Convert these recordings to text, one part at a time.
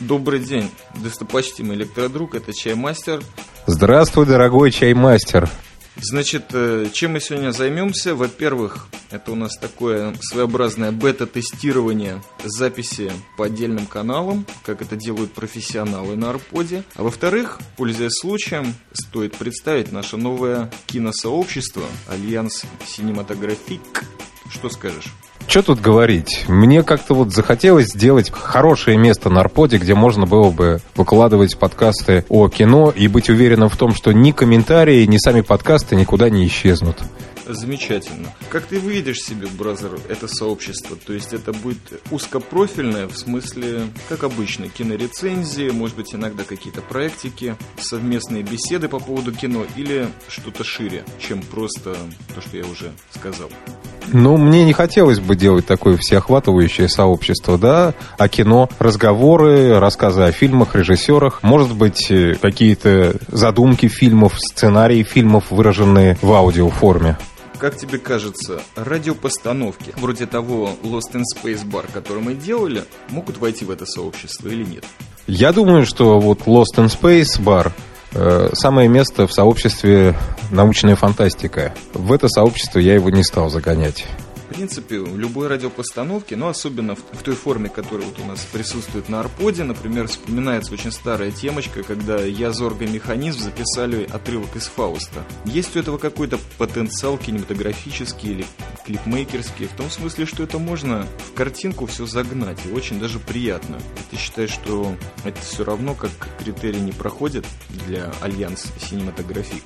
Добрый день, достопочтимый электродруг, это Чаймастер. Здравствуй, дорогой Чаймастер. Значит, э, чем мы сегодня займемся? Во-первых, это у нас такое своеобразное бета-тестирование записи по отдельным каналам, как это делают профессионалы на Арподе. А во-вторых, пользуясь случаем, стоит представить наше новое киносообщество Альянс Синематографик. Что скажешь? Что тут говорить? Мне как-то вот захотелось сделать хорошее место на Арподе, где можно было бы выкладывать подкасты о кино и быть уверенным в том, что ни комментарии, ни сами подкасты никуда не исчезнут. Замечательно. Как ты видишь себе, бразер, это сообщество? То есть это будет узкопрофильное, в смысле, как обычно, кинорецензии, может быть, иногда какие-то проектики, совместные беседы по поводу кино или что-то шире, чем просто то, что я уже сказал? Ну, мне не хотелось бы делать такое всеохватывающее сообщество, да, а кино, разговоры, рассказы о фильмах, режиссерах, может быть, э, какие-то задумки фильмов, сценарии фильмов, выраженные в аудиоформе. Как тебе кажется, радиопостановки, вроде того Lost in Space Bar, который мы делали, могут войти в это сообщество или нет? Я думаю, что вот Lost in Space Bar э, самое место в сообществе научная фантастика. В это сообщество я его не стал загонять принципе, любой радиопостановке, но особенно в, в той форме, которая вот у нас присутствует на Арподе, например, вспоминается очень старая темочка, когда я, Зорга Механизм записали отрывок из Фауста. Есть у этого какой-то потенциал кинематографический или клипмейкерский, в том смысле, что это можно в картинку все загнать, и очень даже приятно. И ты считаешь, что это все равно как критерий не проходит для Альянс Синематографик?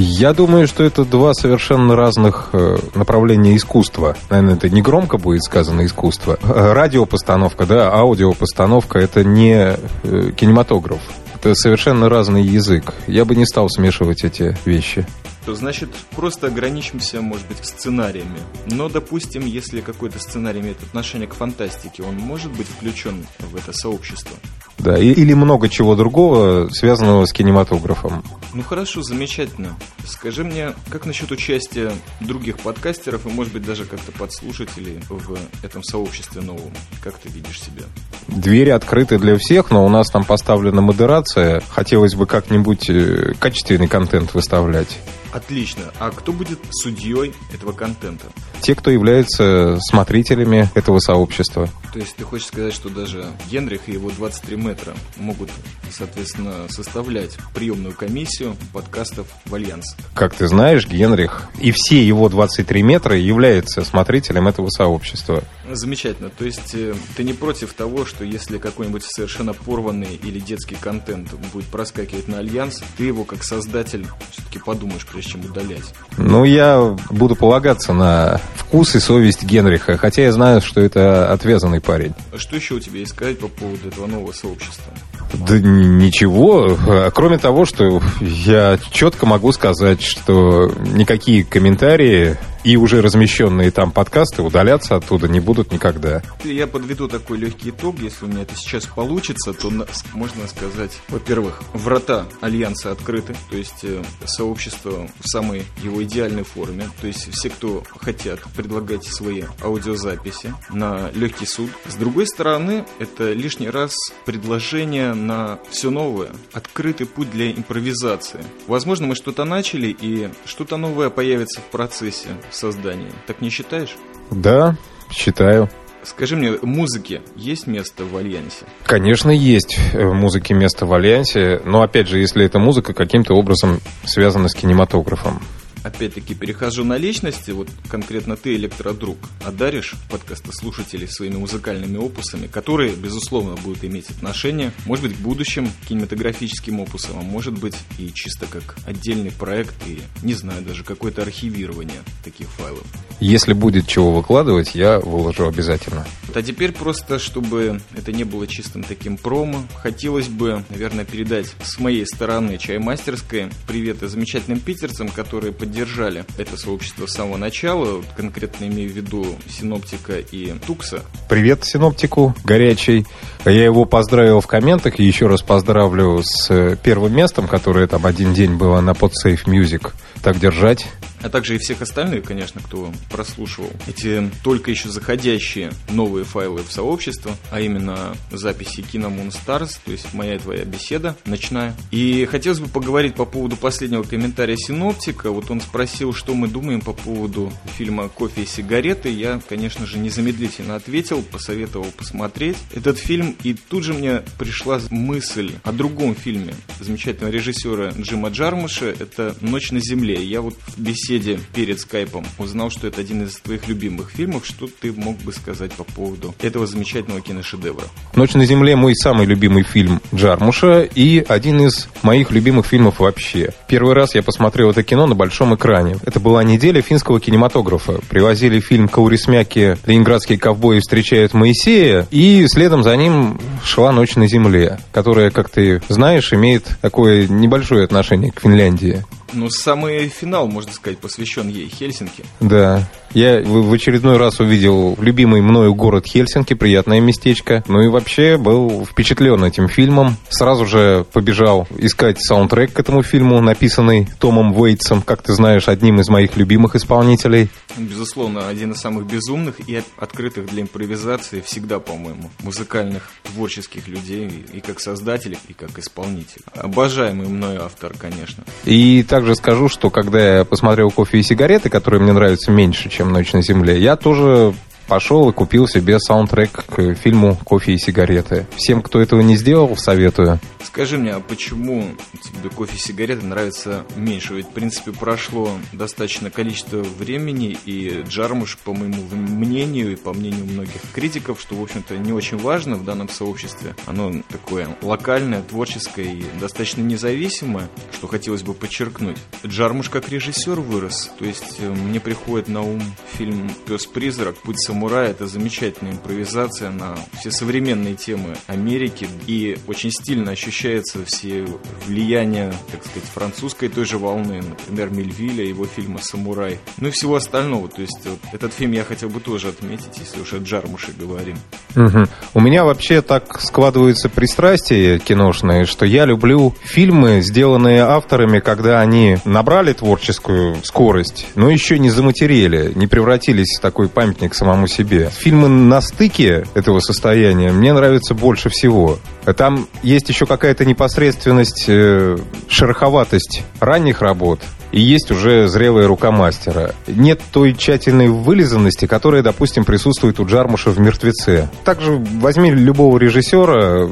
Я думаю, что это два совершенно разных э, направления искусства. Наверное, это не громко будет сказано искусство. Э, радиопостановка, да, аудиопостановка – это не э, кинематограф. Это совершенно разный язык. Я бы не стал смешивать эти вещи то значит просто ограничимся, может быть, сценариями. Но, допустим, если какой-то сценарий имеет отношение к фантастике, он может быть включен в это сообщество. Да, или много чего другого, связанного с кинематографом. Ну хорошо, замечательно. Скажи мне, как насчет участия других подкастеров и, может быть, даже как-то подслушателей в этом сообществе новом? Как ты видишь себя? Двери открыты для всех, но у нас там поставлена модерация. Хотелось бы как-нибудь э, качественный контент выставлять. Отлично. А кто будет судьей этого контента? Те, кто являются смотрителями этого сообщества. То есть ты хочешь сказать, что даже Генрих и его 23 метра могут, соответственно, составлять приемную комиссию подкастов в Альянс? Как ты знаешь, Генрих и все его 23 метра являются смотрителем этого сообщества. Замечательно. То есть э, ты не против того, что если какой-нибудь совершенно порванный или детский контент будет проскакивать на Альянс, ты его как создатель все-таки подумаешь, прежде чем удалять? Ну, я буду полагаться на вкус и совесть Генриха, хотя я знаю, что это отвязанный парень. А что еще у тебя есть сказать по поводу этого нового сообщества? Да ничего, кроме того, что я четко могу сказать, что никакие комментарии и уже размещенные там подкасты удаляться оттуда не будут никогда. Я подведу такой легкий итог. Если у меня это сейчас получится, то можно сказать, во-первых, врата Альянса открыты, то есть э, сообщество в самой его идеальной форме. То есть все, кто хотят, предлагать свои аудиозаписи на легкий суд. С другой стороны, это лишний раз предложение на все новое, открытый путь для импровизации. Возможно, мы что-то начали, и что-то новое появится в процессе создания. Так не считаешь? Да, считаю. Скажи мне, музыке есть место в Альянсе? Конечно, есть в музыке место в Альянсе, но опять же, если эта музыка каким-то образом связана с кинематографом опять-таки, перехожу на личности, вот конкретно ты, электродруг, одаришь подкаста слушателей своими музыкальными опусами, которые, безусловно, будут иметь отношение, может быть, к будущим кинематографическим опусам, а может быть, и чисто как отдельный проект, и, не знаю, даже какое-то архивирование таких файлов. Если будет чего выкладывать, я выложу обязательно. А теперь просто, чтобы это не было чистым таким промо, хотелось бы, наверное, передать с моей стороны чаймастерской привет и замечательным питерцам, которые поддерживают поддержали это сообщество с самого начала, конкретно имею в виду Синоптика и Тукса. Привет Синоптику, горячий. Я его поздравил в комментах и еще раз поздравлю с первым местом, которое там один день было на PodSafe Music. Так держать. А также и всех остальных, конечно, кто прослушивал эти только еще заходящие новые файлы в сообщество, а именно записи Кино Stars, то есть моя и твоя беседа ночная. И хотелось бы поговорить по поводу последнего комментария синоптика. Вот он спросил, что мы думаем по поводу фильма «Кофе и сигареты». Я, конечно же, незамедлительно ответил, посоветовал посмотреть этот фильм. И тут же мне пришла мысль о другом фильме замечательного режиссера Джима Джармуша. Это «Ночь на земле». Я вот в беседе перед скайпом узнал, что это один из твоих любимых фильмов. Что ты мог бы сказать по поводу этого замечательного киношедевра? «Ночь на земле» мой самый любимый фильм Джармуша и один из моих любимых фильмов вообще. Первый раз я посмотрел это кино на большом экране. Это была неделя финского кинематографа. Привозили фильм Каурисмяки «Ленинградские ковбои встречают Моисея», и следом за ним шла «Ночь на земле», которая, как ты знаешь, имеет такое небольшое отношение к Финляндии. Ну, самый финал, можно сказать, посвящен ей, Хельсинки. Да. Я в очередной раз увидел любимый мною город Хельсинки, приятное местечко. Ну и вообще был впечатлен этим фильмом. Сразу же побежал искать саундтрек к этому фильму, написанный Томом Уэйтсом, как ты знаешь, одним из моих любимых исполнителей. Безусловно, один из самых безумных и открытых для импровизации всегда, по-моему, музыкальных, творческих людей, и как создатель, и как исполнитель. Обожаемый мною автор, конечно. И также скажу, что когда я посмотрел «Кофе и сигареты», которые мне нравятся меньше, чем «Ночь на земле», я тоже пошел и купил себе саундтрек к фильму «Кофе и сигареты». Всем, кто этого не сделал, советую. Скажи мне, а почему тебе кофе и сигареты нравятся меньше? Ведь, в принципе, прошло достаточно количество времени, и Джармуш, по моему мнению и по мнению многих критиков, что, в общем-то, не очень важно в данном сообществе, оно такое локальное, творческое и достаточно независимое, что хотелось бы подчеркнуть. Джармуш как режиссер вырос, то есть э, мне приходит на ум фильм «Пес-призрак. Путь самурая это замечательная импровизация на все современные темы Америки и очень стильно ощущается все влияния, так сказать, французской той же волны, например, Мельвиля, его фильма «Самурай», ну и всего остального. То есть вот, этот фильм я хотел бы тоже отметить, если уж о Джармуше говорим. Угу. У меня вообще так складываются пристрастия киношные, что я люблю фильмы, сделанные авторами, когда они набрали творческую скорость, но еще не заматерели, не превратились в такой памятник самому себе. Фильмы на стыке этого состояния мне нравятся больше всего. Там есть еще какая-то непосредственность, э, шероховатость ранних работ, и есть уже зрелая рука мастера. Нет той тщательной вылизанности, которая, допустим, присутствует у Джармуша в «Мертвеце». Также возьми любого режиссера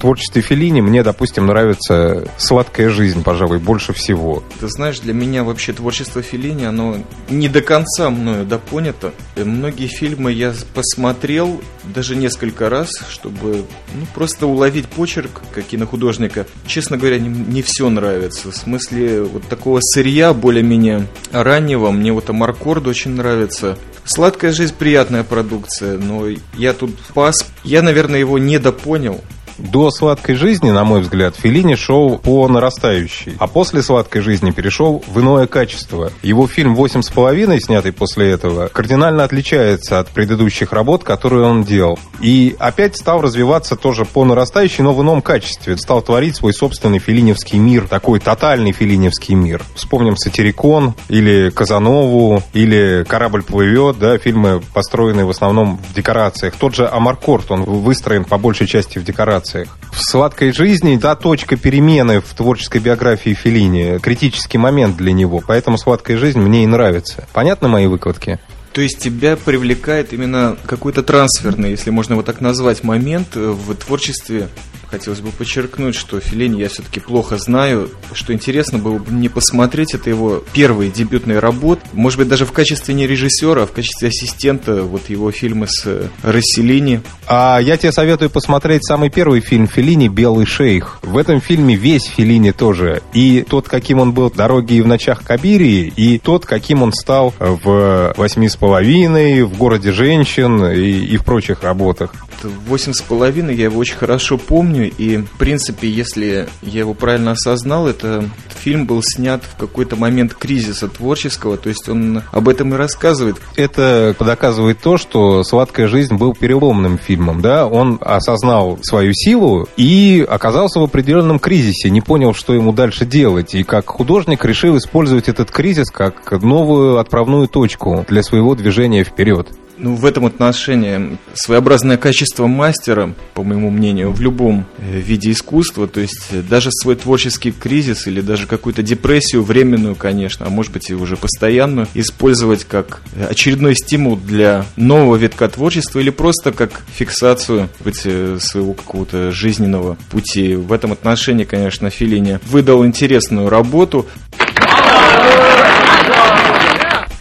творчестве Феллини, мне, допустим, нравится «Сладкая жизнь», пожалуй, больше всего. Ты знаешь, для меня вообще творчество Феллини, оно не до конца мною допонято. И многие фильмы я посмотрел даже несколько раз, чтобы ну, просто уловить почерк как кинохудожника. Честно говоря, не, не все нравится. В смысле вот такого сырья более-менее раннего. Мне вот Амаркорд очень нравится. Сладкая жизнь приятная продукция, но я тут пас. Я, наверное, его недопонял. До «Сладкой жизни», на мой взгляд, Филини шел по нарастающей, а после «Сладкой жизни» перешел в иное качество. Его фильм «Восемь с половиной», снятый после этого, кардинально отличается от предыдущих работ, которые он делал. И опять стал развиваться тоже по нарастающей, но в ином качестве. Стал творить свой собственный филиневский мир, такой тотальный филиневский мир. Вспомним «Сатирикон» или «Казанову», или «Корабль плывет», да, фильмы, построенные в основном в декорациях. Тот же «Амаркорт», он выстроен по большей части в декорациях декорациях. В «Сладкой жизни» да, точка перемены в творческой биографии Феллини, критический момент для него, поэтому «Сладкая жизнь» мне и нравится. Понятны мои выкладки? То есть тебя привлекает именно какой-то трансферный, если можно его так назвать, момент в творчестве хотелось бы подчеркнуть, что Филини я все-таки плохо знаю. Что интересно было бы мне посмотреть, это его первые дебютные работы. Может быть, даже в качестве не режиссера, а в качестве ассистента вот его фильмы с э, Расселини. А я тебе советую посмотреть самый первый фильм Филини «Белый шейх». В этом фильме весь Филини тоже. И тот, каким он был в «Дороге и в ночах Кабирии», и тот, каким он стал в «Восьми с половиной», в «Городе женщин» и, и в прочих работах. Восемь с половиной, я его очень хорошо помню, и, в принципе, если я его правильно осознал, это фильм был снят в какой-то момент кризиса творческого, то есть он об этом и рассказывает. Это доказывает то, что «Сладкая жизнь» был переломным фильмом, да? Он осознал свою силу и оказался в определенном кризисе, не понял, что ему дальше делать, и как художник решил использовать этот кризис как новую отправную точку для своего движения вперед. Ну, в этом отношении своеобразное качество мастера, по моему мнению, в любом э, виде искусства, то есть э, даже свой творческий кризис или даже какую-то депрессию, временную, конечно, а может быть и уже постоянную, использовать как э, очередной стимул для нового витка творчества или просто как фиксацию быть, своего какого-то жизненного пути. В этом отношении, конечно, Филини выдал интересную работу.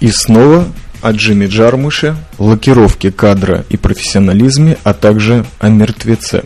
И снова о Джимми Джармуше, лакировке кадра и профессионализме, а также о мертвеце.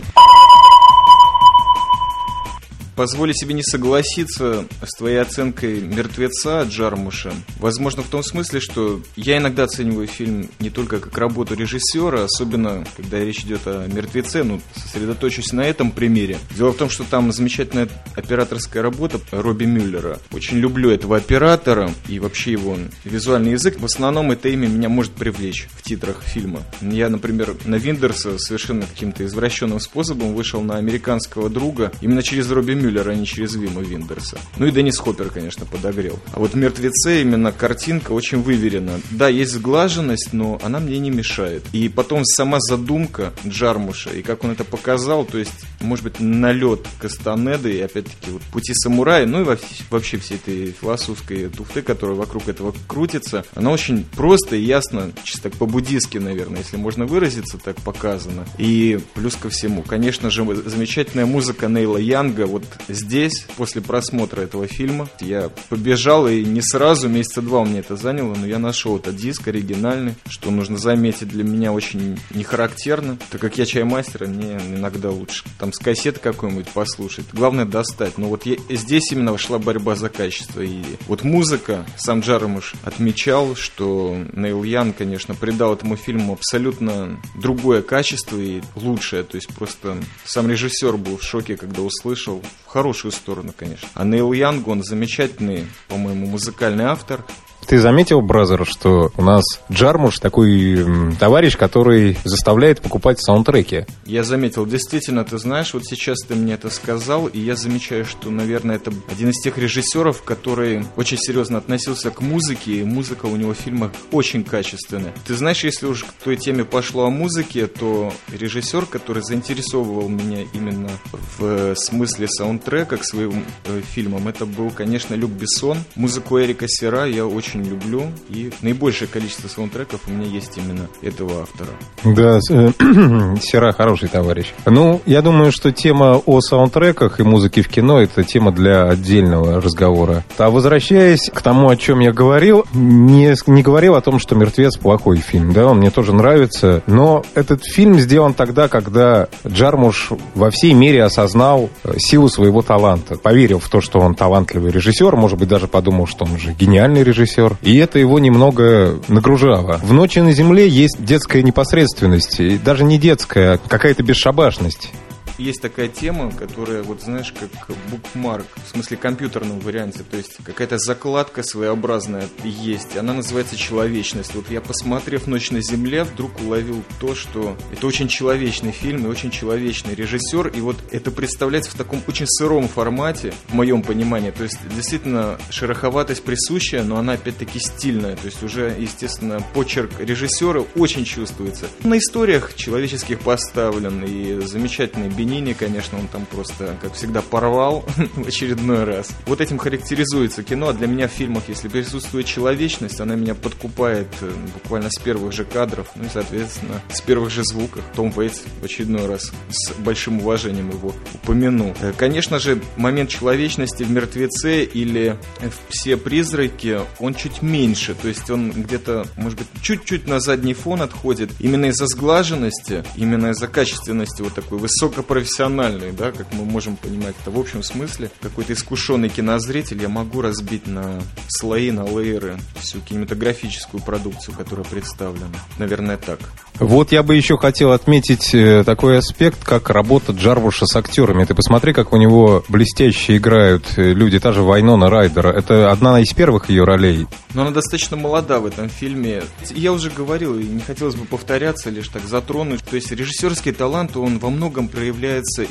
Позволю себе не согласиться с твоей оценкой «Мертвеца» Джармуша. Возможно, в том смысле, что я иногда оцениваю фильм не только как работу режиссера, особенно когда речь идет о «Мертвеце», ну, сосредоточусь на этом примере. Дело в том, что там замечательная операторская работа Робби Мюллера. Очень люблю этого оператора и вообще его визуальный язык. В основном это имя меня может привлечь в титрах фильма. Я, например, на Виндерса совершенно каким-то извращенным способом вышел на американского друга именно через Робби Мюллера, а не через Вима Виндерса. Ну и Деннис Хоппер, конечно, подогрел. А вот «Мертвеце» именно картинка очень выверена. Да, есть сглаженность, но она мне не мешает. И потом сама задумка Джармуша, и как он это показал, то есть, может быть, налет Кастанеды, и опять-таки вот пути самурая, ну и вообще всей этой философской туфты, которая вокруг этого крутится, она очень просто и ясно, чисто по-буддистски, наверное, если можно выразиться, так показано. И плюс ко всему, конечно же, замечательная музыка Нейла Янга, вот здесь, после просмотра этого фильма, я побежал и не сразу, месяца два меня это заняло, но я нашел этот диск оригинальный, что нужно заметить для меня очень не характерно, так как я чаймастер, мне иногда лучше там с кассеты какой-нибудь послушать. Главное достать. Но вот я, здесь именно вошла борьба за качество. И вот музыка, сам Джармуш отмечал, что Нейл Янг, конечно, придал этому фильму абсолютно другое качество и лучшее. То есть просто сам режиссер был в шоке, когда услышал хорошую сторону, конечно. А Нейл Янг, он замечательный, по-моему, музыкальный автор. Ты заметил, brother, что у нас Джармуш такой товарищ, который заставляет покупать саундтреки? Я заметил, действительно, ты знаешь, вот сейчас ты мне это сказал, и я замечаю, что, наверное, это один из тех режиссеров, который очень серьезно относился к музыке, и музыка у него в фильмах очень качественная. Ты знаешь, если уж к той теме пошло о музыке, то режиссер, который заинтересовывал меня именно в смысле саундтрека к своим э, фильмам, это был, конечно, Люк Бессон. Музыку Эрика Сера я очень очень люблю, и наибольшее количество саундтреков у меня есть именно этого автора. Да, э, Сера хороший товарищ. Ну, я думаю, что тема о саундтреках и музыке в кино – это тема для отдельного разговора. А возвращаясь к тому, о чем я говорил, не, не говорил о том, что «Мертвец» плохой фильм, да, он мне тоже нравится, но этот фильм сделан тогда, когда Джармуш во всей мере осознал э, силу своего таланта, поверил в то, что он талантливый режиссер, может быть, даже подумал, что он же гениальный режиссер, режиссер, и это его немного нагружало. В «Ночи на земле» есть детская непосредственность, и даже не детская, а какая-то бесшабашность есть такая тема, которая, вот знаешь, как букмарк, в смысле компьютерном варианте, то есть какая-то закладка своеобразная есть, она называется человечность. Вот я, посмотрев «Ночь на земле», вдруг уловил то, что это очень человечный фильм и очень человечный режиссер, и вот это представляется в таком очень сыром формате, в моем понимании, то есть действительно шероховатость присущая, но она опять-таки стильная, то есть уже, естественно, почерк режиссера очень чувствуется. На историях человеческих поставлен, и замечательный Бенини, конечно, он там просто, как всегда, порвал в очередной раз. Вот этим характеризуется кино, а для меня в фильмах, если присутствует человечность, она меня подкупает э, буквально с первых же кадров, ну и, соответственно, с первых же звуков. Том Вейтс в очередной раз с большим уважением его упомянул. Э, конечно же, момент человечности в «Мертвеце» или в «Псе-призраке» он чуть меньше, то есть он где-то, может быть, чуть-чуть на задний фон отходит, именно из-за сглаженности, именно из-за качественности вот такой высокой профессиональный, да, как мы можем понимать это в общем смысле. Какой-то искушенный кинозритель я могу разбить на слои, на лейеры всю кинематографическую продукцию, которая представлена. Наверное, так. Вот я бы еще хотел отметить э, такой аспект, как работа Джарвуша с актерами. Ты посмотри, как у него блестяще играют э, люди. Та же Вайнона Райдера. Это одна из первых ее ролей. Но она достаточно молода в этом фильме. Я уже говорил, и не хотелось бы повторяться, лишь так затронуть. То есть режиссерский талант, он во многом проявляется,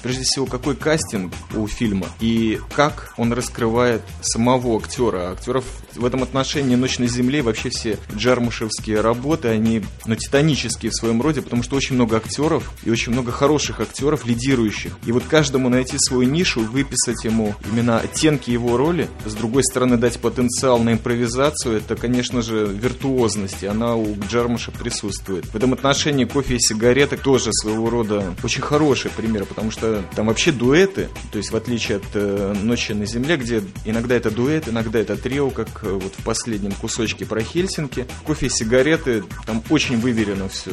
прежде всего, какой кастинг у фильма и как он раскрывает самого актера. Актеров в этом отношении «Ночь на земле» вообще все джармушевские работы, они ну, титанические в своем роде, потому что очень много актеров и очень много хороших актеров, лидирующих. И вот каждому найти свою нишу, выписать ему именно оттенки его роли, с другой стороны дать потенциал на импровизацию, это, конечно же, виртуозность, и она у Джармуша присутствует. В этом отношении кофе и сигареты тоже своего рода очень хороший пример, потому что там вообще дуэты, то есть в отличие от э, «Ночи на земле», где иногда это дуэт, иногда это трио, как э, вот в последнем кусочке про Хельсинки. Кофе сигареты, там очень выверено все.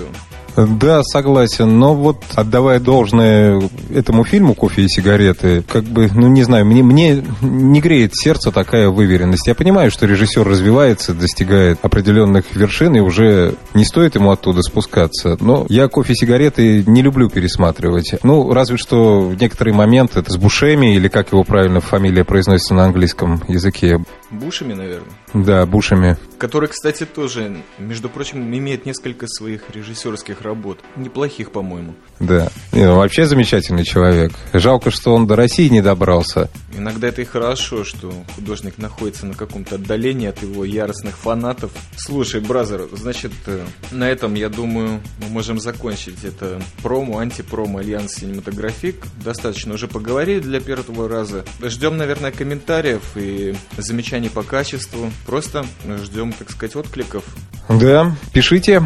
Да, согласен. Но вот отдавая должное этому фильму «Кофе и сигареты», как бы, ну не знаю, мне, мне не греет сердце такая выверенность. Я понимаю, что режиссер развивается, достигает определенных вершин, и уже не стоит ему оттуда спускаться. Но я «Кофе и сигареты» не люблю пересматривать. Ну, разве что в некоторые моменты это с Бушеми, или как его правильно фамилия произносится на английском языке. Бушами, наверное. Да, Бушами. Который, кстати, тоже, между прочим, имеет несколько своих режиссерских работ. Неплохих, по-моему. Да. Не, ну, вообще замечательный человек. Жалко, что он до России не добрался. Иногда это и хорошо, что художник находится на каком-то отдалении от его яростных фанатов. Слушай, brother, значит, э, на этом, я думаю, мы можем закончить это промо, антипромо Альянс Синематографик. Достаточно уже поговорили для первого раза. Ждем, наверное, комментариев и замечаний по качеству. Просто ждем, так сказать, откликов. Да, пишите.